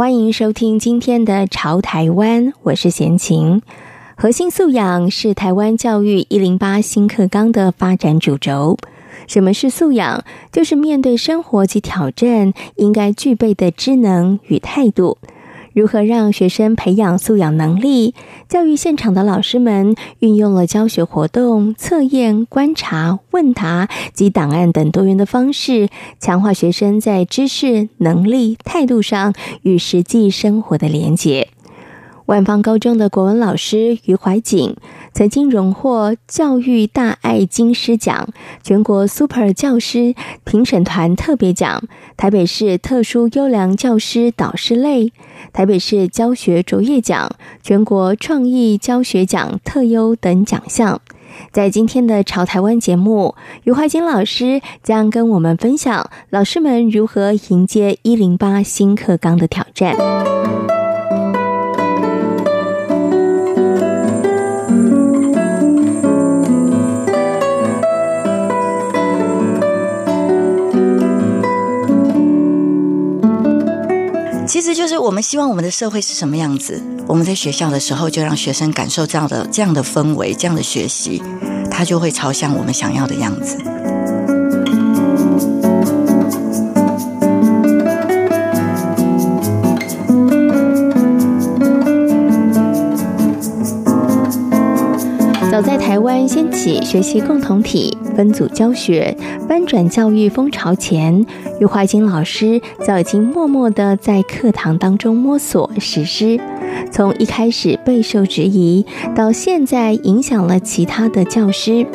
欢迎收听今天的《潮台湾》，我是贤琴。核心素养是台湾教育一零八新课纲的发展主轴。什么是素养？就是面对生活及挑战应该具备的知能与态度。如何让学生培养素养能力？教育现场的老师们运用了教学活动、测验、观察、问答及档案等多元的方式，强化学生在知识、能力、态度上与实际生活的连结。万芳高中的国文老师余怀瑾曾经荣获教育大爱金狮奖、全国 Super 教师评审团特别奖、台北市特殊优良教师导师类、台北市教学卓越奖、全国创意教学奖特优等奖项。在今天的《潮台湾》节目，余怀瑾老师将跟我们分享老师们如何迎接一零八新课纲的挑战。这就是我们希望我们的社会是什么样子。我们在学校的时候，就让学生感受这样的这样的氛围，这样的学习，他就会朝向我们想要的样子。掀起学习共同体、分组教学、班转教育风潮前，余华金老师早已经默默的在课堂当中摸索实施。从一开始备受质疑，到现在影响了其他的教师。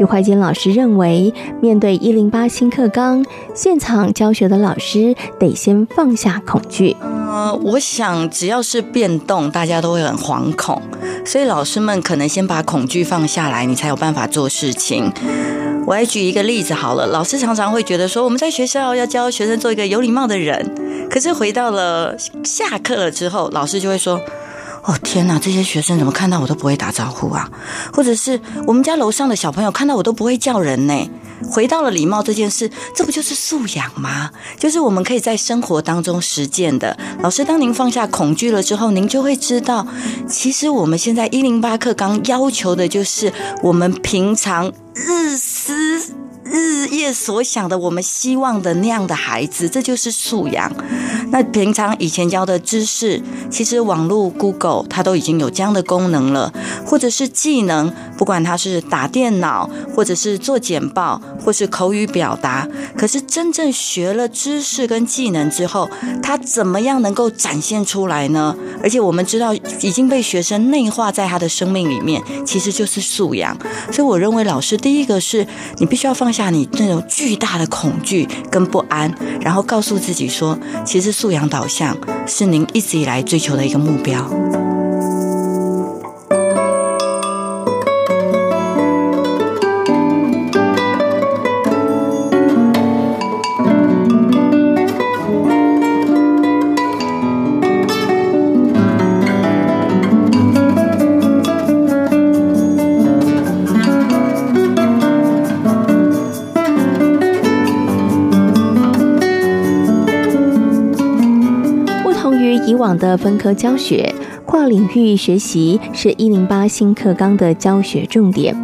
余怀金老师认为，面对一零八新课纲，现场教学的老师得先放下恐惧。呃，我想只要是变动，大家都会很惶恐，所以老师们可能先把恐惧放下来，你才有办法做事情。我来举一个例子好了，老师常常会觉得说，我们在学校要教学生做一个有礼貌的人，可是回到了下课了之后，老师就会说。哦天哪，这些学生怎么看到我都不会打招呼啊？或者是我们家楼上的小朋友看到我都不会叫人呢？回到了礼貌这件事，这不就是素养吗？就是我们可以在生活当中实践的。老师，当您放下恐惧了之后，您就会知道，其实我们现在一零八课纲要求的就是我们平常日思。日夜所想的，我们希望的那样的孩子，这就是素养。那平常以前教的知识，其实网络 Google 它都已经有这样的功能了，或者是技能，不管它是打电脑，或者是做简报，或是口语表达。可是真正学了知识跟技能之后，他怎么样能够展现出来呢？而且我们知道，已经被学生内化在他的生命里面，其实就是素养。所以我认为，老师第一个是你必须要放下。你那种巨大的恐惧跟不安，然后告诉自己说，其实素养导向是您一直以来追求的一个目标。以往的分科教学、跨领域学习是一零八新课纲的教学重点。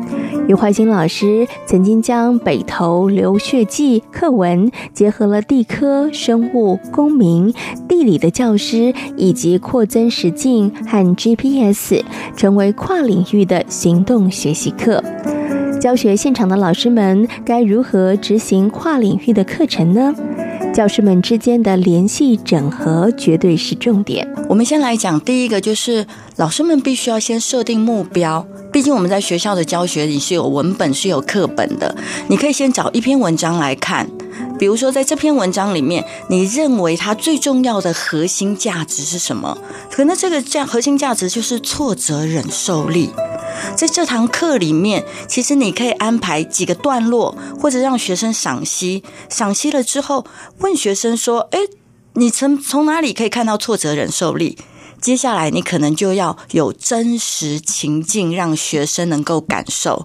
余怀瑾老师曾经将北投流血记课文结合了地科、生物、公民、地理的教师，以及扩增实境和 GPS，成为跨领域的行动学习课。教学现场的老师们该如何执行跨领域的课程呢？教师们之间的联系整合绝对是重点。我们先来讲第一个，就是老师们必须要先设定目标。毕竟我们在学校的教学里是有文本、是有课本的。你可以先找一篇文章来看，比如说在这篇文章里面，你认为它最重要的核心价值是什么？可能这个价核心价值就是挫折忍受力。在这堂课里面，其实你可以安排几个段落，或者让学生赏析。赏析了之后，问学生说：“诶，你从从哪里可以看到挫折忍受力？”接下来，你可能就要有真实情境，让学生能够感受。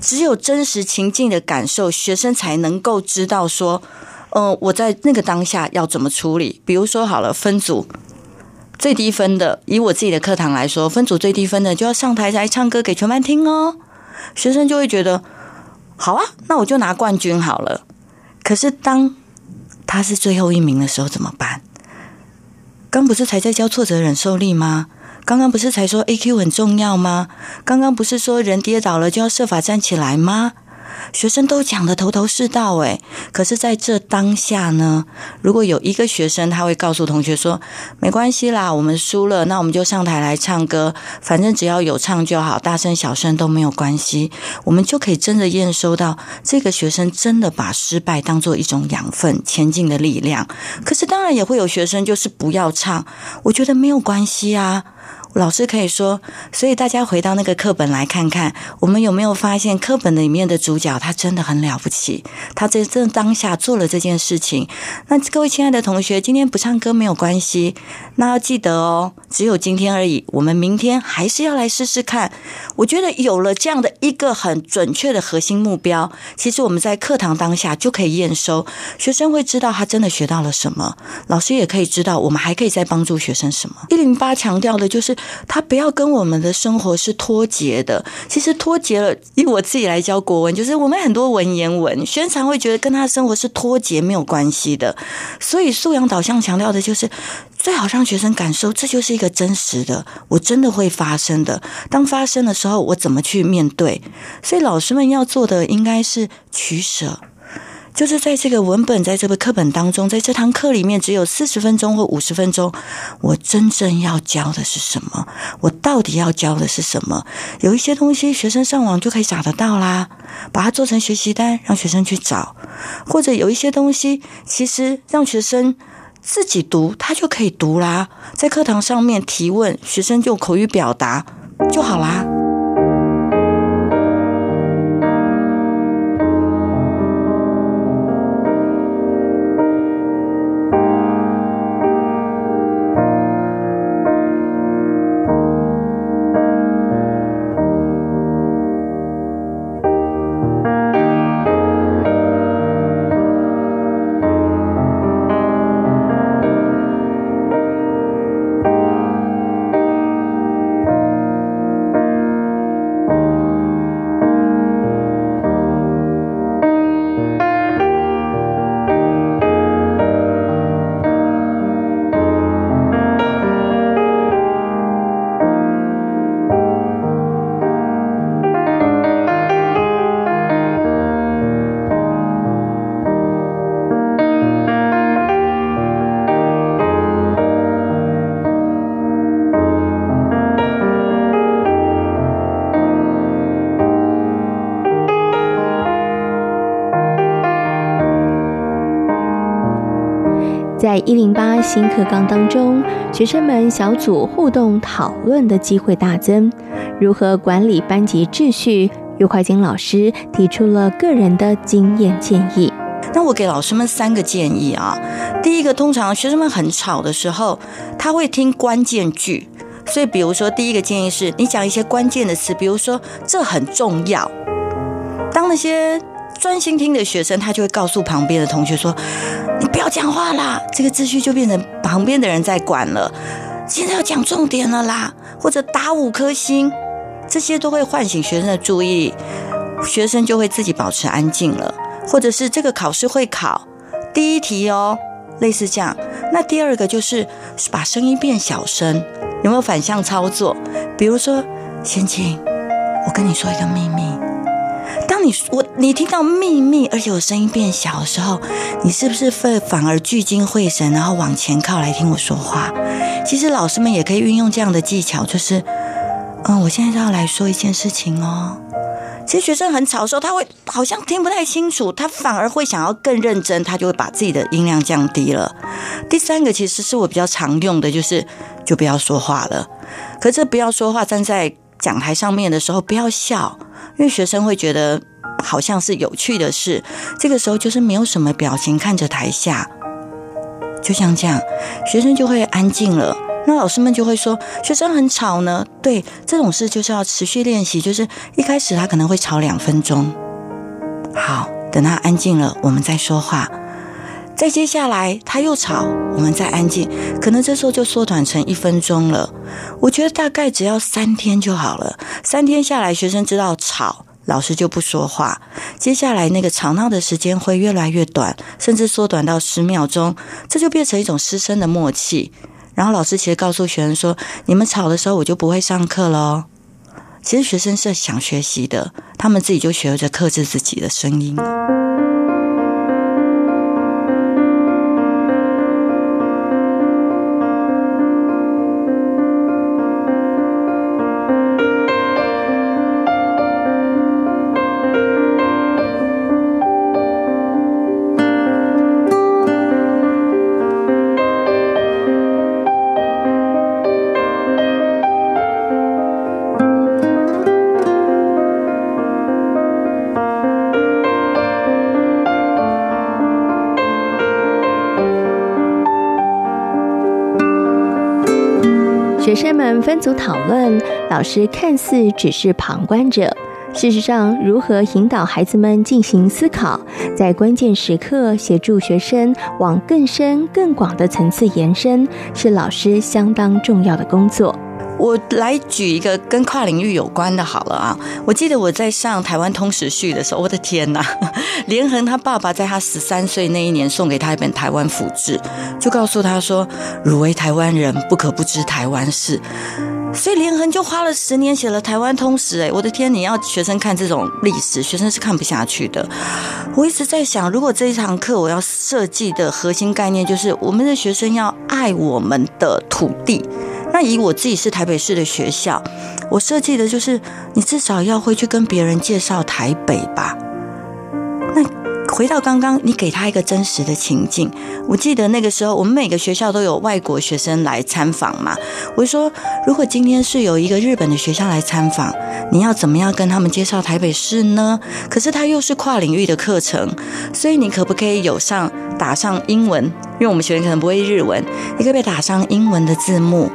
只有真实情境的感受，学生才能够知道说：“嗯、我在那个当下要怎么处理。”比如说，好了，分组。最低分的，以我自己的课堂来说，分组最低分的就要上台来唱歌给全班听哦。学生就会觉得，好啊，那我就拿冠军好了。可是当他是最后一名的时候怎么办？刚不是才在教挫折忍受力吗？刚刚不是才说 AQ 很重要吗？刚刚不是说人跌倒了就要设法站起来吗？学生都讲得头头是道，诶，可是在这当下呢，如果有一个学生他会告诉同学说：“没关系啦，我们输了，那我们就上台来唱歌，反正只要有唱就好，大声小声都没有关系。”我们就可以真的验收到这个学生真的把失败当做一种养分，前进的力量。可是当然也会有学生就是不要唱，我觉得没有关系啊。老师可以说，所以大家回到那个课本来看看，我们有没有发现课本里面的主角他真的很了不起，他在这当下做了这件事情。那各位亲爱的同学，今天不唱歌没有关系，那要记得哦，只有今天而已，我们明天还是要来试试看。我觉得有了这样的一个很准确的核心目标，其实我们在课堂当下就可以验收，学生会知道他真的学到了什么，老师也可以知道我们还可以再帮助学生什么。一零八强调的就是。他不要跟我们的生活是脱节的。其实脱节了，以我自己来教国文，就是我们很多文言文，学生常会觉得跟他的生活是脱节没有关系的。所以素养导向强调的就是，最好让学生感受这就是一个真实的，我真的会发生的。当发生的时候，我怎么去面对？所以老师们要做的应该是取舍。就是在这个文本，在这个课本当中，在这堂课里面，只有四十分钟或五十分钟，我真正要教的是什么？我到底要教的是什么？有一些东西，学生上网就可以找得到啦，把它做成学习单，让学生去找；或者有一些东西，其实让学生自己读，他就可以读啦。在课堂上面提问，学生就口语表达就好啦。在一零八新课纲当中，学生们小组互动讨论的机会大增。如何管理班级秩序？余怀金老师提出了个人的经验建议。那我给老师们三个建议啊。第一个，通常学生们很吵的时候，他会听关键句，所以比如说，第一个建议是你讲一些关键的词，比如说这很重要。当那些专心听的学生，他就会告诉旁边的同学说：“你不要讲话啦！”这个秩序就变成旁边的人在管了。现在要讲重点了啦，或者打五颗星，这些都会唤醒学生的注意，学生就会自己保持安静了。或者是这个考试会考第一题哦，类似这样。那第二个就是把声音变小声，有没有反向操作？比如说，先请我跟你说一个秘密。当你我你听到秘密，而且我声音变小的时候，你是不是会反而聚精会神，然后往前靠来听我说话？其实老师们也可以运用这样的技巧，就是，嗯，我现在要来说一件事情哦，其实学生很吵的时候，他会好像听不太清楚，他反而会想要更认真，他就会把自己的音量降低了。第三个其实是我比较常用的，就是就不要说话了。可是不要说话，站在讲台上面的时候不要笑，因为学生会觉得好像是有趣的事。这个时候就是没有什么表情，看着台下。就像这样，学生就会安静了。那老师们就会说，学生很吵呢。对，这种事就是要持续练习。就是一开始他可能会吵两分钟，好，等他安静了，我们再说话。再接下来他又吵，我们再安静，可能这时候就缩短成一分钟了。我觉得大概只要三天就好了。三天下来，学生知道吵。老师就不说话，接下来那个吵闹的时间会越来越短，甚至缩短到十秒钟，这就变成一种师生的默契。然后老师其实告诉学生说：“你们吵的时候，我就不会上课喽。”其实学生是想学习的，他们自己就学着克制自己的声音。了生们分组讨论，老师看似只是旁观者，事实上，如何引导孩子们进行思考，在关键时刻协助学生往更深更广的层次延伸，是老师相当重要的工作。我来举一个跟跨领域有关的，好了啊！我记得我在上台湾通史序的时候，我的天哪！连横他爸爸在他十三岁那一年送给他一本《台湾府志》，就告诉他说：“汝为台湾人，不可不知台湾事。”所以连横就花了十年写了《台湾通史》。哎，我的天！你要学生看这种历史，学生是看不下去的。我一直在想，如果这一堂课我要设计的核心概念，就是我们的学生要爱我们的土地。那以我自己是台北市的学校，我设计的就是你至少要会去跟别人介绍台北吧。那回到刚刚，你给他一个真实的情境。我记得那个时候，我们每个学校都有外国学生来参访嘛。我就说，如果今天是有一个日本的学校来参访，你要怎么样跟他们介绍台北市呢？可是他又是跨领域的课程，所以你可不可以有上打上英文？因为我们学生可能不会日文，你可不可以打上英文的字幕？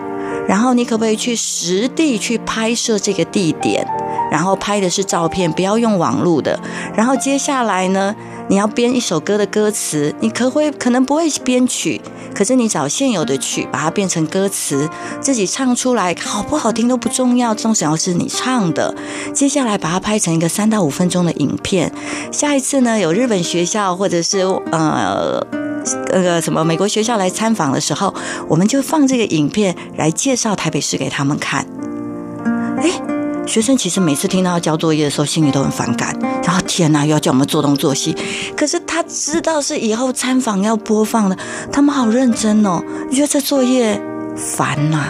然后你可不可以去实地去拍摄这个地点？然后拍的是照片，不要用网络的。然后接下来呢，你要编一首歌的歌词，你可会可能不会编曲，可是你找现有的曲，把它变成歌词，自己唱出来，好不好听都不重要，重要是你唱的。接下来把它拍成一个三到五分钟的影片。下一次呢，有日本学校或者是呃。那个什么美国学校来参访的时候，我们就放这个影片来介绍台北市给他们看。哎，学生其实每次听到要交作业的时候，心里都很反感。然后天哪，又要叫我们做东做西。可是他知道是以后参访要播放的，他们好认真哦。你觉得这作业烦呐？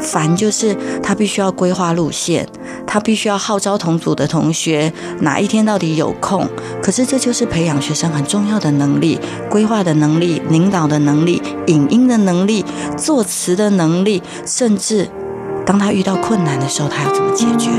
烦就是他必须要规划路线。他必须要号召同组的同学哪一天到底有空，可是这就是培养学生很重要的能力：规划的能力、领导的能力、影音的能力、作词的能力，甚至当他遇到困难的时候，他要怎么解决？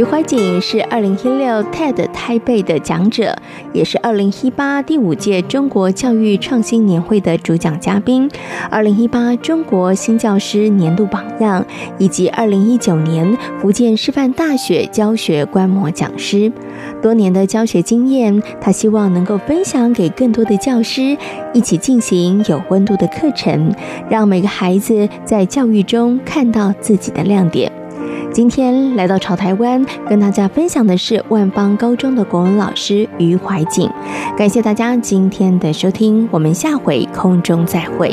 余怀瑾是二零一六 TED 台北的讲者，也是二零一八第五届中国教育创新年会的主讲嘉宾，二零一八中国新教师年度榜样，以及二零一九年福建师范大学教学观摩讲师。多年的教学经验，他希望能够分享给更多的教师，一起进行有温度的课程，让每个孩子在教育中看到自己的亮点。今天来到潮台湾，跟大家分享的是万邦高中的国文老师余怀瑾。感谢大家今天的收听，我们下回空中再会。